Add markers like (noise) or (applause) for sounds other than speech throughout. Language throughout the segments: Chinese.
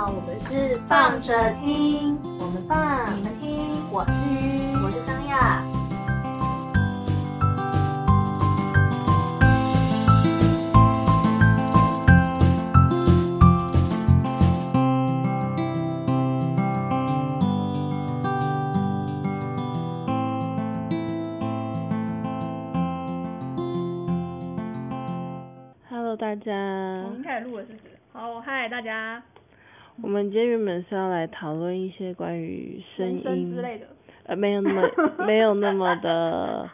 好，我们是放着听，我们放，你们听，我是鱼，我是张亚。Hello，大家我，们开始录了，是不是？好，嗨，大家，我们今天原本是要来讨论一些关于声音之类的。呃，没有那么没有那么的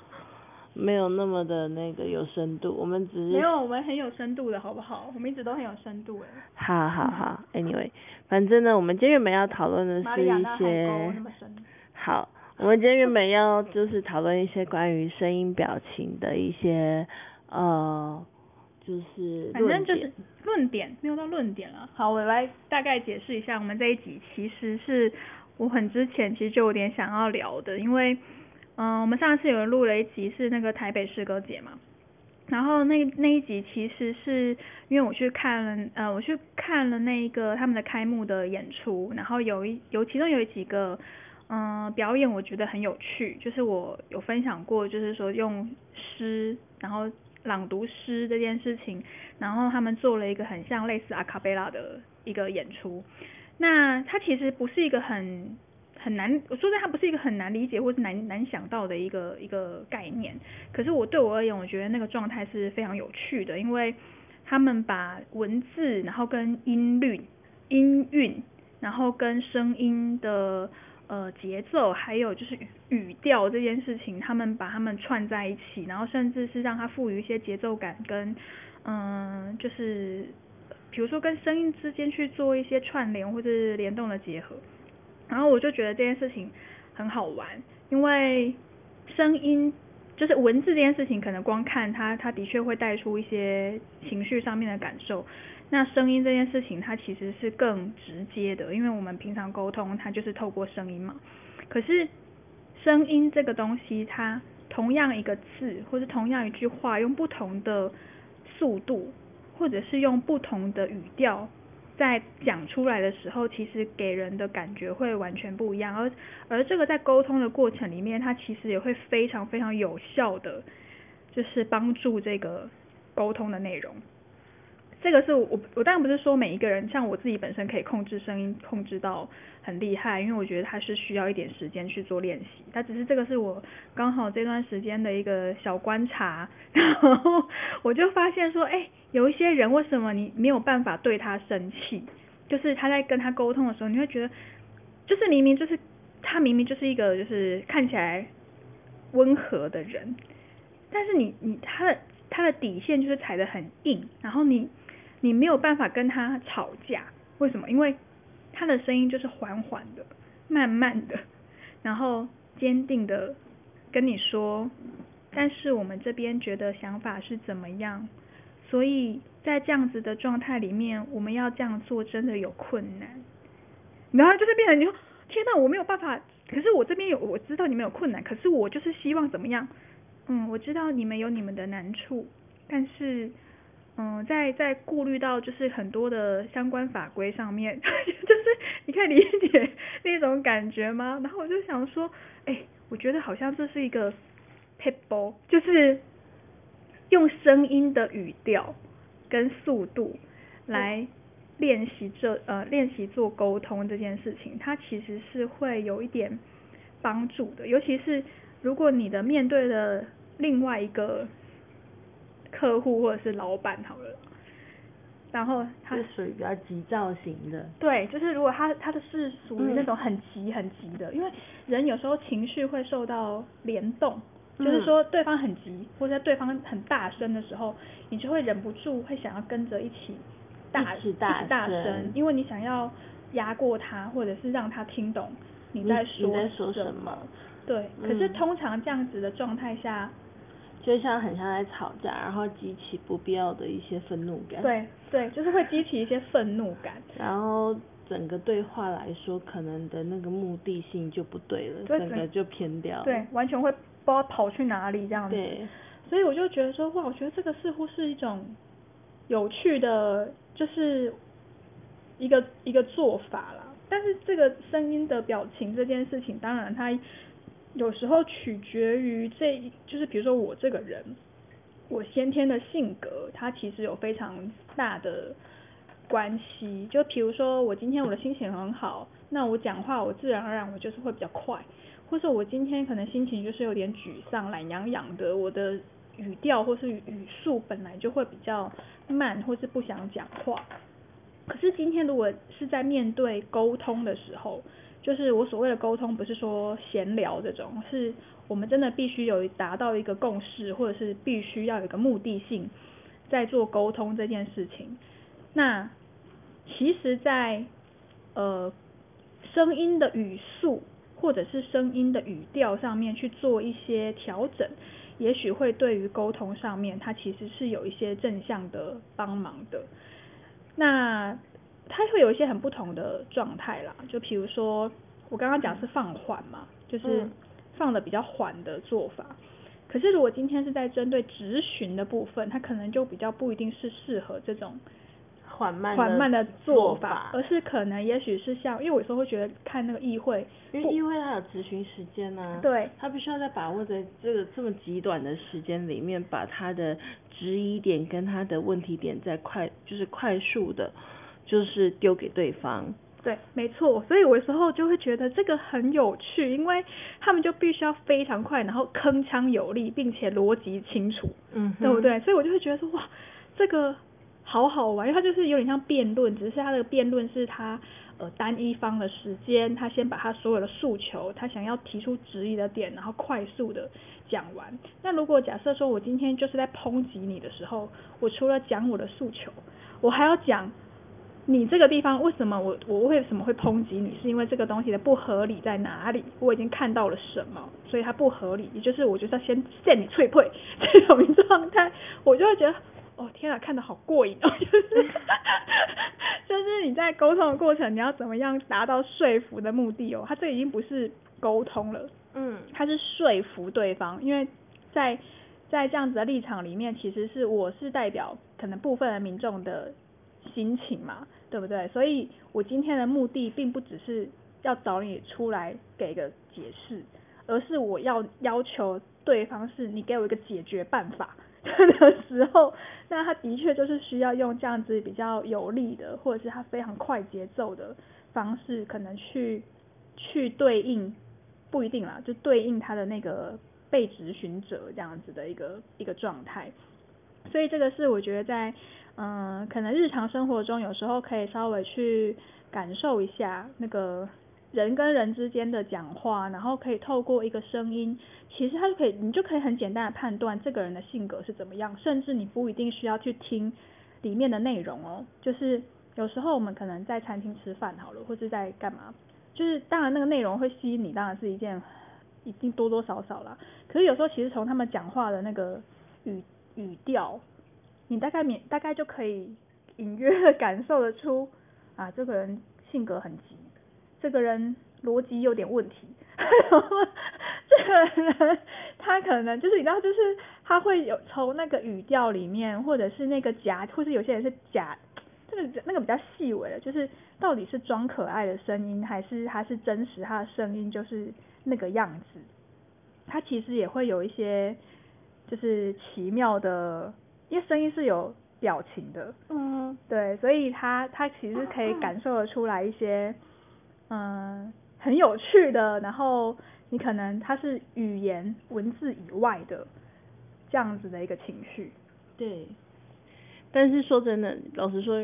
没有那么的那个有深度，我们只是没有，我们很有深度的好不好？我们一直都很有深度哎。好好好，Anyway，反正呢，我们今天原本要讨论的是一些。好，我们今天原本要就是讨论一些关于声音表情的一些呃，就是反正就是论点，没有到论点了。好，我来大概解释一下，我们这一集。其实是我很之前其实就有点想要聊的，因为嗯、我们上次有人录了一集是那个台北诗歌节嘛，然后那那一集其实是因为我去看了呃我去看了那个他们的开幕的演出，然后有一有其中有几个嗯、表演我觉得很有趣，就是我有分享过，就是说用诗然后朗读诗这件事情，然后他们做了一个很像类似阿卡贝拉的一个演出。那它其实不是一个很很难，我说的，它不是一个很难理解或是难难想到的一个一个概念。可是我对我而言，我觉得那个状态是非常有趣的，因为他们把文字，然后跟音律、音韵，然后跟声音的呃节奏，还有就是语调这件事情，他们把它们串在一起，然后甚至是让它赋予一些节奏感跟嗯、就是比如说跟声音之间去做一些串联或者是联动的结合。然后我就觉得这件事情很好玩，因为声音就是文字这件事情，可能光看它，它的确会带出一些情绪上面的感受。那声音这件事情，它其实是更直接的，因为我们平常沟通，它就是透过声音嘛。可是声音这个东西，它同样一个字或是同样一句话，用不同的速度，或者是用不同的语调，在讲出来的时候，其实给人的感觉会完全不一样。而而这个在沟通的过程里面，它其实也会非常非常有效的，就是帮助这个沟通的内容。这个是我我当然不是说每一个人像我自己本身可以控制声音控制到很厉害，因为我觉得它是需要一点时间去做练习。它只是这个是我刚好这段时间的一个小观察，然后我就发现说，哎，有一些人为什么你没有办法对他生气？就是他在跟他沟通的时候，你会觉得，就是明明就是他明明就是一个就是看起来温和的人，但是你你他的他的底线就是踩得很硬，然后你你没有办法跟他吵架，为什么？因为他的声音就是缓缓的、慢慢的，然后坚定的跟你说，但是我们这边觉得想法是怎么样，所以在这样子的状态里面，我们要这样做真的有困难，然后就是变成你说，天呐，我没有办法，可是我这边有，我知道你们有困难，可是我就是希望怎么样？嗯，我知道你们有你们的难处，但是，嗯，在在顾虑到就是很多的相关法规上面，(laughs) 就是你可以理解那种感觉吗？然后我就想说，哎，我觉得好像这是一个 p a p e 就是用声音的语调跟速度来练习这呃练习做沟通这件事情，它其实是会有一点帮助的，尤其是如果你的面对的另外一个客户或者是老板好了，然后他是属于比较急躁型的，对，就是如果他他的是属于那种很急很急的，因为人有时候情绪会受到联动，就是嗯说对方很急，或者对方很大声的时候，你就会忍不住会想要跟着一起大一起大大声声，因为你想要压过他，或者是让他听懂你你在你在说什什么。对，可是嗯。通常这样子的状态下，就像很像在吵架，然后激起不必要的一些愤怒感。。对对，就是会激起一些愤怒感。然后整个对话来说，可能的那个目的性就不对了，对整整个就偏掉了。对，完全会不知道跑去哪里这样子。对，所以我就觉得说，哇，我觉得这个似乎是一种有趣的，就是一个一个做法啦。但是这个声音的表情这件事情，当然它有时候取决于这，就是比如说我这个人，我先天的性格，它其实有非常大的关系。就比如说我今天我的心情很好，那我讲话我自然而然我就是会比较快，或者我今天可能心情就是有点沮丧、懒洋洋的，我的语调或是语速本来就会比较慢，或是不想讲话。可是今天如果是在面对沟通的时候，就是我所谓的沟通，不是说闲聊这种，是我们真的必须有达到一个共识，或者是必须要有一个目的性，在做沟通这件事情。那其实，在呃声音的语速或者是声音的语调上面去做一些调整，也许会对于沟通上面，它其实是有一些正向的帮忙的。那它会有一些很不同的状态啦，就比如说我刚刚讲是放缓嘛，就是放的比较缓的做法。可是如果今天是在针对直询的部分，它可能就比较不一定是适合这种缓慢缓慢的做法，而是可能也许是像，因为我有时候会觉得看那个议会，因为议会它有咨询时间呢，对，它必须要在把握在这个这么极短的时间里面，把它的质疑点跟它的问题点在快，就是快速的，就是丢给对方。对，没错，所以我有时候就会觉得这个很有趣，因为他们就必须要非常快，然后铿锵有力，并且逻辑清楚，嗯，对不对？所以我就会觉得说，哇，这个好好玩，因为它就是有点像辩论，只是它的辩论是他呃单一方的时间，他先把他所有的诉求，他想要提出质疑的点，然后快速的讲完。那如果假设说我今天就是在抨击你的时候，我除了讲我的诉求，我还要讲。你这个地方为什么我我为什么会抨击你？是因为这个东西的不合理在哪里？我已经看到了什么，所以它不合理。也就是我觉得先陷你脆配 (laughs) 这种状态，我就会觉得哦天啊，看得好过瘾哦，(laughs) 就是 (laughs) 就是你在沟通的过程，你要怎么样达到说服的目的哦？它这已经不是沟通了，嗯，它是说服对方，因为在在这样子的立场里面，其实是我是代表可能部分的民众的心情嘛。对不对？所以我今天的目的并不只是要找你出来给个解释，而是我要要求对方是你给我一个解决办法的时候，(laughs) 那他的确就是需要用这样子比较有力的，或者是他非常快节奏的方式，可能去去对应，不一定啦，就对应他的那个被执询者这样子的一个一个状态。所以这个是我觉得在。嗯，可能日常生活中有时候可以稍微去感受一下那个人跟人之间的讲话，然后可以透过一个声音，其实他就可以，你就可以很简单的判断这个人的性格是怎么样，甚至你不一定需要去听里面的内容哦。就是有时候我们可能在餐厅吃饭好了，或是在干嘛，就是当然那个内容会吸引你，当然是一件一定多多少少啦。可是有时候其实从他们讲话的那个语语调。你大概免大概就可以隐约的感受得出，啊，这个人性格很急，这个人逻辑有点问题，(laughs) 这个人他可能就是你知道，就是他会有从那个语调里面，或者是那个假，或是有些人是假，这个那个比较细微的，就是到底是装可爱的声音，还是他是真实他的声音就是那个样子，他其实也会有一些就是奇妙的。因为声音是有表情的，嗯，对，所以他他其实可以感受得出来一些，嗯，很有趣的，然后你可能他是语言文字以外的这样子的一个情绪，对。但是说真的，老实说，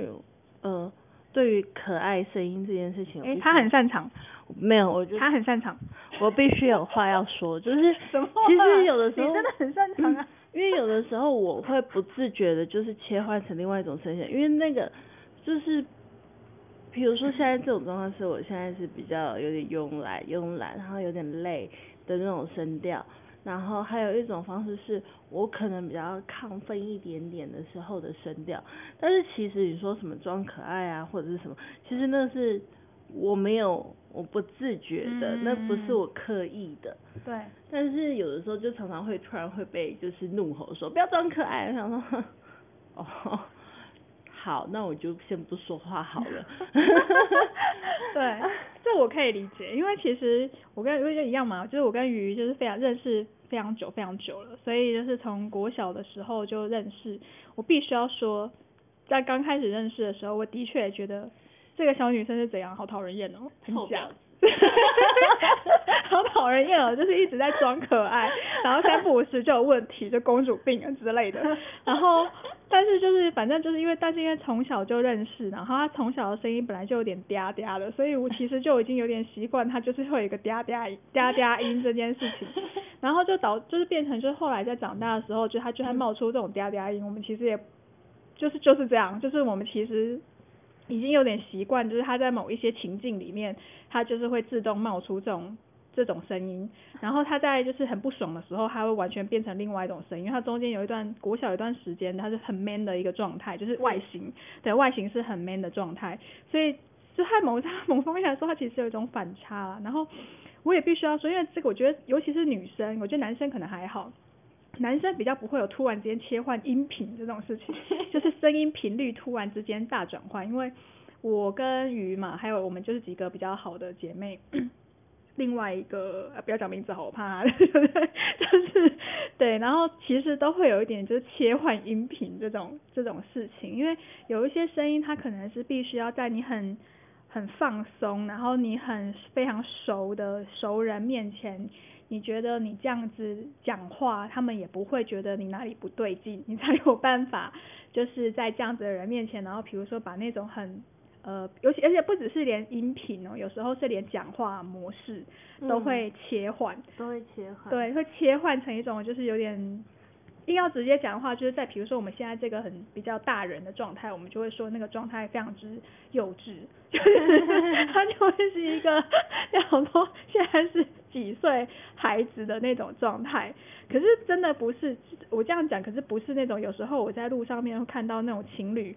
呃，对于可爱声音这件事情，哎，他很擅长。没有，我觉得他很擅长。我必须有话要说，就是 (laughs) 什么？其实有的时候你真的很擅长啊。因为有的时候我会不自觉的，就是切换成另外一种声线，因为那个就是，比如说现在这种状况是我现在是比较有点慵懒、慵懒，然后有点累的那种声调，然后还有一种方式是我可能比较亢奋一点点的时候的声调，但是其实你说什么装可爱啊或者是什么，其实那是我没有。我不自觉的，那不是我刻意的。对。但是有的时候就常常会突然会被就是怒吼说不要装可爱，我想说，哦，好，那我就先不说话好了。(laughs) 对，这我可以理解，因为其实我跟鱼一样嘛，就是我跟鱼就是非常认识非常久非常久了，所以就是从国小的时候就认识。我必须要说，在刚开始认识的时候，我的确觉得这个小女生是怎样，好讨人厌哦，很假。(laughs) 好讨人厌哦，就是一直在装可爱，然后三不五时就有问题，就公主病啊之类的。然后，但是就是反正就是因为，但是因为从小就认识，然后他从小的声音本来就有点嗲嗲的，所以我其实就已经有点习惯他就是会有一个嗲嗲嗲嗲音这件事情。(laughs) 然后就导就是变成就是后来在长大的时候，就他就会冒出这种嗲嗲音，我们其实也就是就是这样，就是我们其实。已经有点习惯，就是他在某一些情境里面，他就是会自动冒出这种这种声音，然后他在就是很不爽的时候，他会完全变成另外一种声音。因为他中间有一段国小一段时间，他是很 man 的一个状态，就是外形，对外形是很 man 的状态，所以就他某 (laughs) 在某方面来说，他其实有一种反差了。然后我也必须要说，因为这个我觉得，尤其是女生，我觉得男生可能还好。男生比较不会有突然之间切换音频这种事情，(laughs) 就是声音频率突然之间大转换。因为我跟鱼嘛，还有我们就是几个比较好的姐妹，(clears throat) 另外一个不要讲名字好，我怕，(laughs) 就是对，然后其实都会有一点就是切换音频这种这种事情，因为有一些声音它可能是必须要在你很很放松，然后你很非常熟的熟人面前。你觉得你这样子讲话，他们也不会觉得你哪里不对劲，你才有办法就是在这样子的人面前，然后比如说把那种很呃，尤其而且不只是连音频哦，有时候是连讲话模式都会切换，都会切换，对，会切换成一种就是有点。硬要直接讲的话，就是在比如说我们现在这个很比较大人的状态，我们就会说那个状态非常之幼稚，就 (laughs) 是他就会是一个像说现在是几岁孩子的那种状态。可是真的不是我这样讲，可是不是那种有时候我在路上面会看到那种情侣，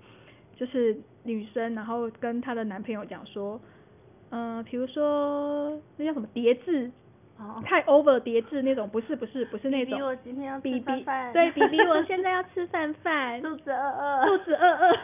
就是女生然后跟她的男朋友讲说，嗯，比如说那叫什么叠字。太 over 叠字那种，不是不是不是那种。比我今天要吃饭饭。对，比比我现在要吃饭饭。(laughs) 肚子饿饿。肚子饿饿。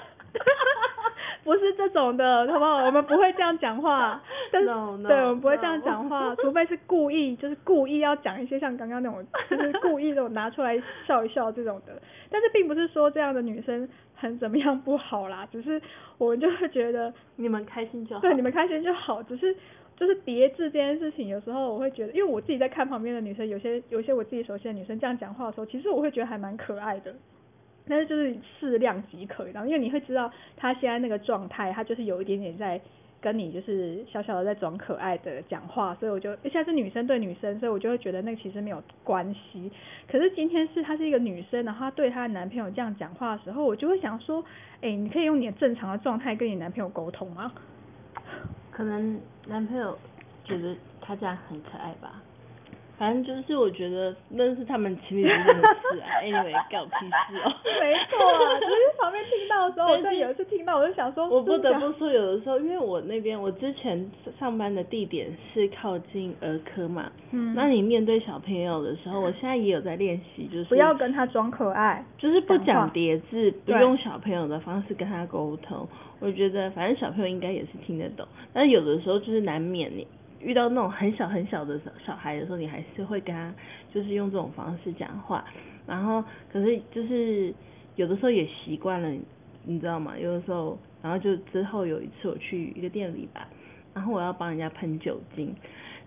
不是这种的，好不好？我们不会这样讲话。No no。对，我们不会这样讲话，除非是故意，就是故意要讲一些像刚刚那种，就是故意那种拿出来笑一笑这种的。但是并不是说这样的女生很怎么样不好啦，只是我们就会觉得你们开心就好。对，你们开心就好，只是。就是叠字这件事情，有时候我会觉得，因为我自己在看旁边的女生，有些有些我自己熟悉的女生这样讲话的时候，其实我会觉得还蛮可爱的。但是就是适量即可，然后因为你会知道她现在那个状态，她就是有一点点在跟你就是小小的在装可爱的讲话，所以我就现在是女生对女生，所以我就会觉得那其实没有关系。可是今天是她是一个女生，然后她对她的男朋友这样讲话的时候，我就会想说，哎，你可以用你的正常的状态跟你男朋友沟通吗？可能男朋友觉得他这样很可爱吧，反正就是我觉得那是他们情侣之间的事啊。(laughs) Anyway，搞屁事哦。(laughs) 没错，就是旁边听到的时候，(laughs) 我有一次听到，我就想说，我不得不说，有的时候因为我那边我之前上班的地点是靠近儿科嘛，嗯，那你面对小朋友的时候，我现在也有在练习，就是不要跟他装可爱，就是不讲叠字，不用小朋友的方式跟他沟通。我觉得反正小朋友应该也是听得懂，但是有的时候就是难免你遇到那种很小很小的小小孩的时候，你还是会跟他就是用这种方式讲话，然后可是就是有的时候也习惯了，你知道吗？有的时候，然后就之后有一次我去一个店里吧，然后我要帮人家喷酒精，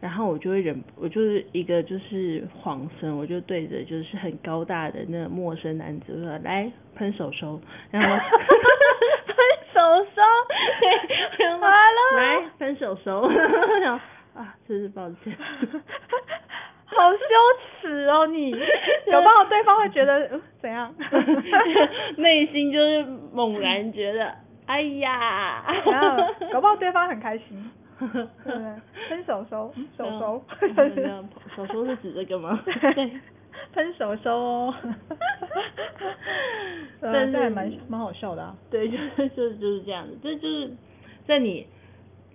然后我就会忍，(laughs) 我就是一个就是晃神，我就对着就是很高大的那个陌生男子说来喷手手，然后 (laughs) 喷。手手，(laughs) 完了，来喷手收，啊，真是抱歉，(laughs) 好羞耻哦你，有不好对方会觉得怎样？(laughs) 内心就是猛然觉得，哎呀，(laughs) 然后搞不好对方很开心，分手收，手收，手收是指这个吗？对。喷手收哦，但是还蛮蛮好笑的啊。对，就是就是就是这样子，这就是在你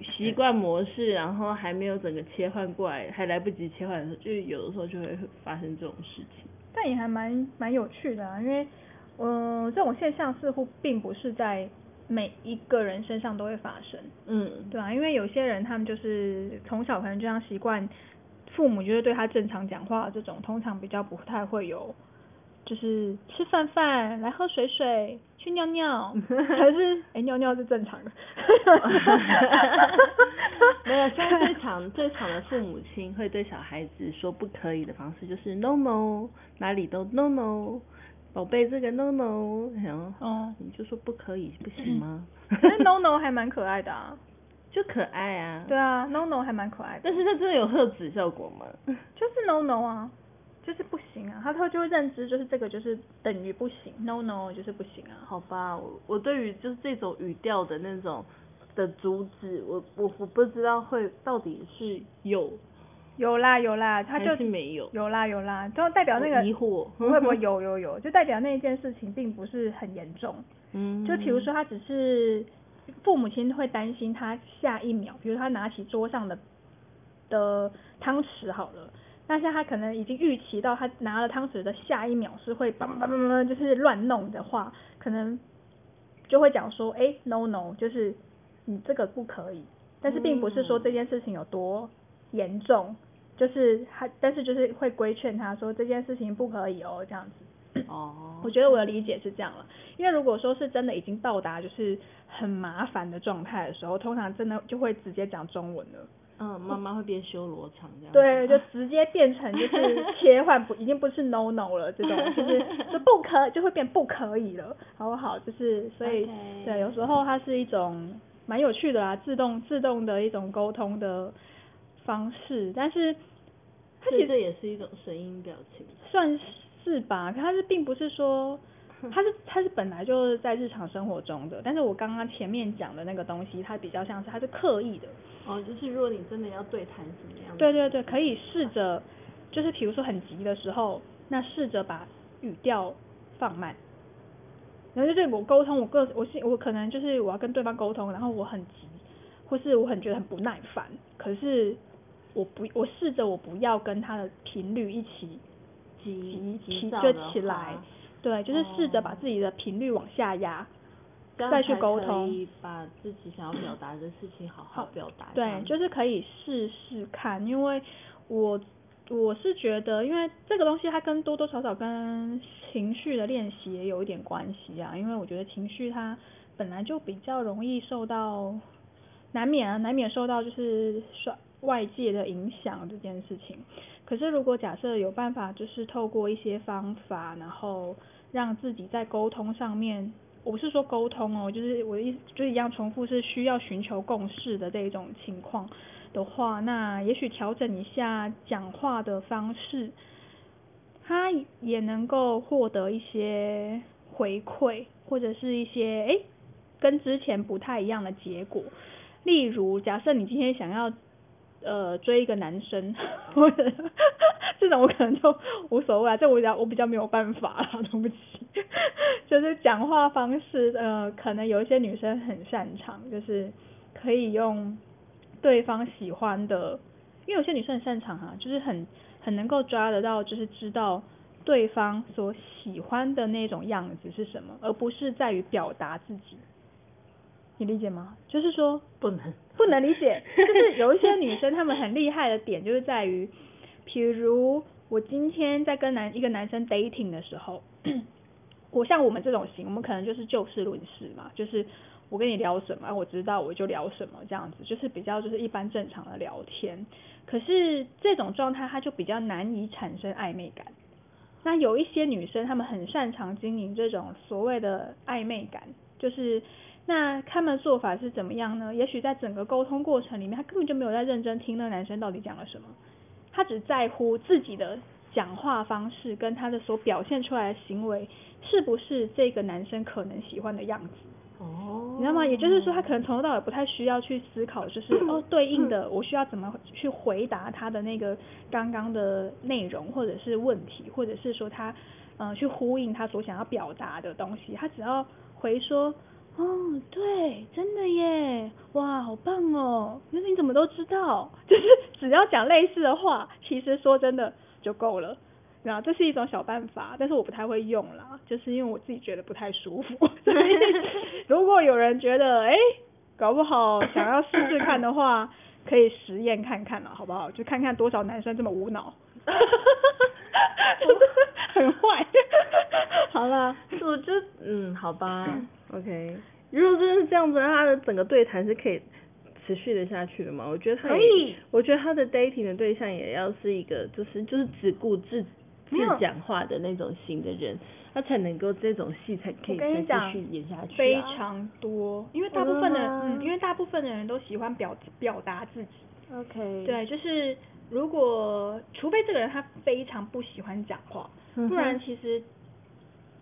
习惯模式，然后还没有整个切换过来，还来不及切换的时候，就有的时候就会发生这种事情。但也还蛮蛮有趣的啊，因为嗯，这种现象似乎并不是在每一个人身上都会发生，嗯，对啊，因为有些人他们就是从小可能就像习惯，父母就是对他正常讲话这种，通常比较不太会有，就是吃饭饭，来喝水水，去尿尿，(laughs) 还是哎、尿尿是正常的，(laughs) 没有，现在最常最常的父母亲会对小孩子说不可以的方式就是 no no，哪里都 no no，宝贝这个 no no，然后哦，你就说不可以不行吗？可是 no no 还蛮可爱的啊，(laughs) 就可爱啊。对啊，no no 还蛮可爱的，但是它真的有喝止效果吗？就是 no no 啊，就是不行啊，他他就会认知就是这个就是等于不行，no no 就是不行啊，好吧，我我对于就是这种语调的那种的阻止，我我我不知道会到底是有有啦有啦，他就还是没有，有啦有啦，就代表那个疑惑不会不会有有有，就代表那一件事情并不是很严重。(laughs) 嗯，就比如说他只是父母亲会担心他下一秒，比如他拿起桌上的的汤匙好了，但是他可能已经预期到他拿了汤匙的下一秒是会叭叭叭叭就是乱弄的话，可能就会讲说，哎，no no，就是你这个不可以，但是并不是说这件事情有多严重，就是他，但是就是会规劝他说这件事情不可以哦，这样子。哦，(coughs) 我觉得我的理解是这样了，因为如果说是真的已经到达就是很麻烦的状态的时候，通常真的就会直接讲中文了。嗯，妈妈会变修罗场这样。对，就直接变成就是 (laughs) 切换不，已经不是 no no 了，这种就是 (laughs) 就不可就会变不可以了，好不好？就是所以对，有时候它是一种蛮有趣的啦，自动自动的一种沟通的方式，但是它其实这也是一种声音表情。算是吧，可它是并不是说，(laughs) 它是它是本来就是在日常生活中的，但是我刚刚前面讲的那个东西，它比较像是它是刻意的，哦，就是如果你真的要对谈什么样的？对对对，可以试着，就是比如说很急的时候，那试着把语调放慢，然后就是我沟通，我个我是我可能就是我要跟对方沟通，然后我很急，或是我很觉得很不耐烦，可是我不我试着我不要跟他的频率一起急急就起来话，对，就是试着哦把自己的频率往下压，再去沟通以把自己想要表达的事情好好表达。这对，就是可以试试看，因为我我是觉得，因为这个东西它跟多多少少跟情绪的练习也有一点关系啊，因为我觉得情绪它本来就比较容易受到，难免啊，难免受到就是外外界的影响这件事情。可是如果假设有办法，就是透过一些方法，然后让自己在沟通上面，我不是说沟通哦，就是我的意思就是一样重复是需要寻求共识的这一种情况的话，那也许调整一下讲话的方式，他也能够获得一些回馈，或者是一些诶跟之前不太一样的结果。例如，假设你今天想要呃追一个男生，或者这种我可能就无所谓啊，这我比较我比较没有办法啦，对不起。(laughs) 就是讲话方式，呃，可能有一些女生很擅长，就是可以用对方喜欢的，因为有些女生很擅长啊，就是很很能够抓得到，就是知道对方所喜欢的那种样子是什么，而不是在于表达自己。你理解吗？就是说，不能不能理解，(laughs) 就是有一些女生她们很厉害的点，就是在于，比如我今天在跟男一个男生 dating 的时候，我像我们这种型，我们可能就是就事论事嘛，就是我跟你聊什么，我知道我就聊什么这样子，就是比较就是一般正常的聊天。可是这种状态，它就比较难以产生暧昧感。那有一些女生，她们很擅长经营这种所谓的暧昧感，就是那他们的做法是怎么样呢？也许在整个沟通过程里面，他根本就没有在认真听那个男生到底讲了什么，他只在乎自己的讲话方式跟他的所表现出来的行为是不是这个男生可能喜欢的样子。哦，你知道吗？也就是说，他可能从头到尾不太需要去思考，就是 (laughs) 哦，对应的我需要怎么去回答他的那个刚刚的内容，或者是问题，或者是说他嗯、呃去呼应他所想要表达的东西，他只要回说哦，对，真的耶，哇，好棒哦，那你怎么都知道？(laughs) 就是只要讲类似的话，其实说真的就够了。然后这是一种小办法，但是我不太会用啦，就是因为我自己觉得不太舒服。(laughs) 所以如果有人觉得哎，搞不好想要试试看的话，可以实验看看了，好不好？就看看多少男生这么无脑。(laughs) 很坏。好了，我就嗯，好吧，OK。如果真的是这样子，他的整个对谈是可以持续的下去的嘛？我觉得可以。我觉得他的 dating 的对象也要是一个，就是就是只顾自自讲话的那种型的人，他才能够这种戏才可以再继续演下去。非常多，因为大部分的，嗯，因为大部分的人都喜欢表表达自己。OK。对，就是如果除非这个人他非常不喜欢讲话，不然其实。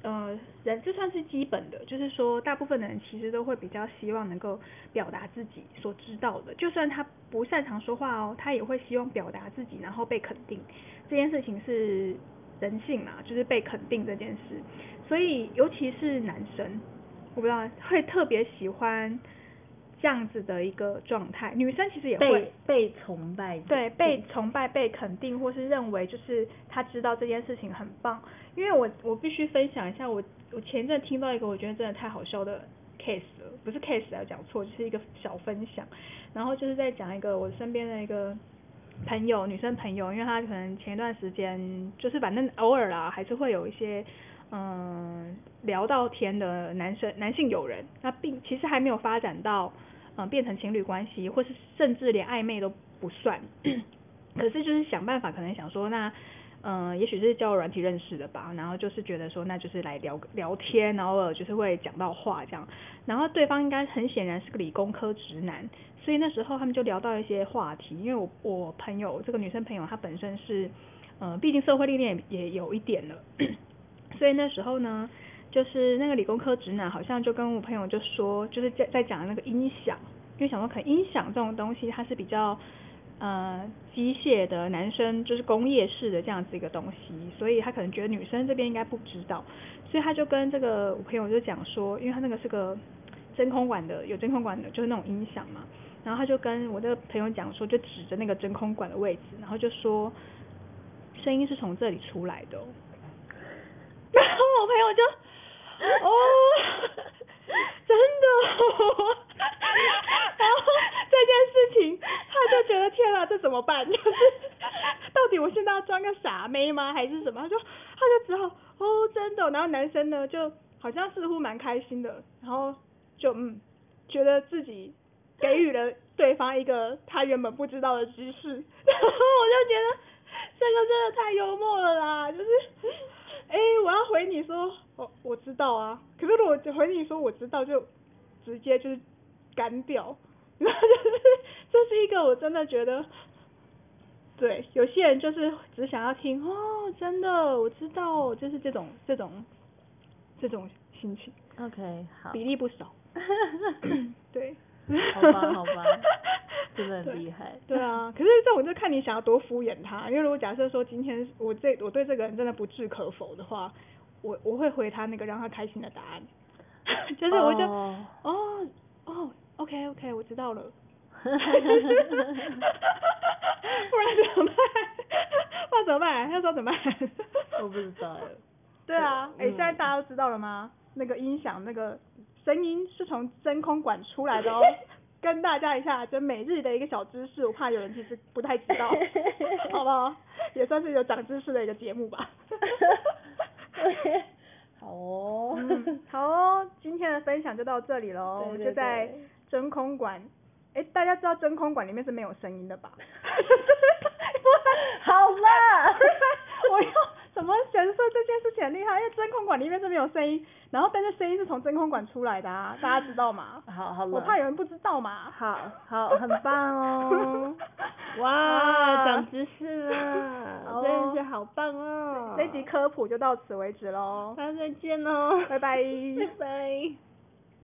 呃，人这算是基本的，就是说，大部分的人其实都会比较希望能够表达自己所知道的，就算他不擅长说话哦，他也会希望表达自己，然后被肯定。这件事情是人性嘛，就是被肯定这件事。所以，尤其是男生，我不知道会特别喜欢这样子的一个状态。女生其实也会被崇拜，对，被崇拜、被肯定，或是认为就是她知道这件事情很棒。因为我我必须分享一下，我我前阵听到一个我觉得真的太好笑的 case 了，不是 case 啊，讲错，就是一个小分享，然后就是在讲一个我身边的一个朋友，女生朋友，因为她可能前一段时间就是反正偶尔啦，还是会有一些嗯聊到天的男生男性友人，那并其实还没有发展到嗯变成情侣关系，或是甚至连暧昧都不算，(coughs) 可是就是想办法，可能想说那。嗯，也许是交友软体认识的吧，然后就是觉得说，那就是来聊聊天，然后就是会讲到话这样，然后对方应该很显然是个理工科直男，所以那时候他们就聊到一些话题，因为我我朋友这个女生朋友她本身是，呃，毕竟社会历练也有一点了，(clears throat) 所以那时候呢，就是那个理工科直男好像就跟我朋友就说，就是在在讲那个音响，因为想说可能音响这种东西它是比较。呃，机械的男生就是工业式的这样子一个东西，所以他可能觉得女生这边应该不知道，所以他就跟这个我朋友就讲说，因为他那个是个真空管的，有真空管的，就是那种音响嘛，然后他就跟我这个朋友讲说，就指着那个真空管的位置，然后就说声音是从这里出来的，(laughs) 然后我朋友就哦，(laughs) (laughs) 真的。(laughs) 然后这件事情，他就觉得天啊，这怎么办？(laughs) 就是到底我现在要装个傻妹吗，还是什么？他就他就只好哦，真的。然后男生呢，就好像似乎蛮开心的，然后就嗯，觉得自己给予了对方一个他原本不知道的知识。然后我就觉得这个真的太幽默了啦，就是哎，我要回你说，我我知道啊。可是如果回你说我知道，就直接就是。干掉，然 (laughs) 后就是这是一个我真的觉得，对，有些人就是只想要听哦，真的我知道，就是这种这种这种心情。OK，好，比例不少。(coughs) 对。好吧，好吧，(laughs) 真的很厉害。对啊，可是这种就看你想要多敷衍他，因为如果假设说今天我这我对这个人真的不置可否的话，我我会回他那个让他开心的答案，(laughs) 就是我就哦哦。OK OK，我知道了。(laughs) 不然怎么办？不然怎么办？他说怎么办？我不知道。(laughs) 对啊，哎，现在大家都知道了吗？那个音响，那个声音是从真空管出来的哦。跟大家一下，就每日的一个小知识，我怕有人其实不太知道，好不好？也算是有长知识的一个节目吧。(laughs) 好哦。好哦，今天的分享就到这里喽，就在。真空管，哎，大家知道真空管里面是没有声音的吧？(laughs) (laughs) 好了，我要怎么显示这件事情很厉害？因为真空管里面是没有声音，然后但是声音是从真空管出来的啊，(laughs) 大家知道吗？好好了，我怕有人不知道嘛。好好，(laughs) 很棒哦！哇，长知识了，(laughs) 真的是好棒哦！这集科普就到此为止喽，大家再见喽，拜拜，拜拜。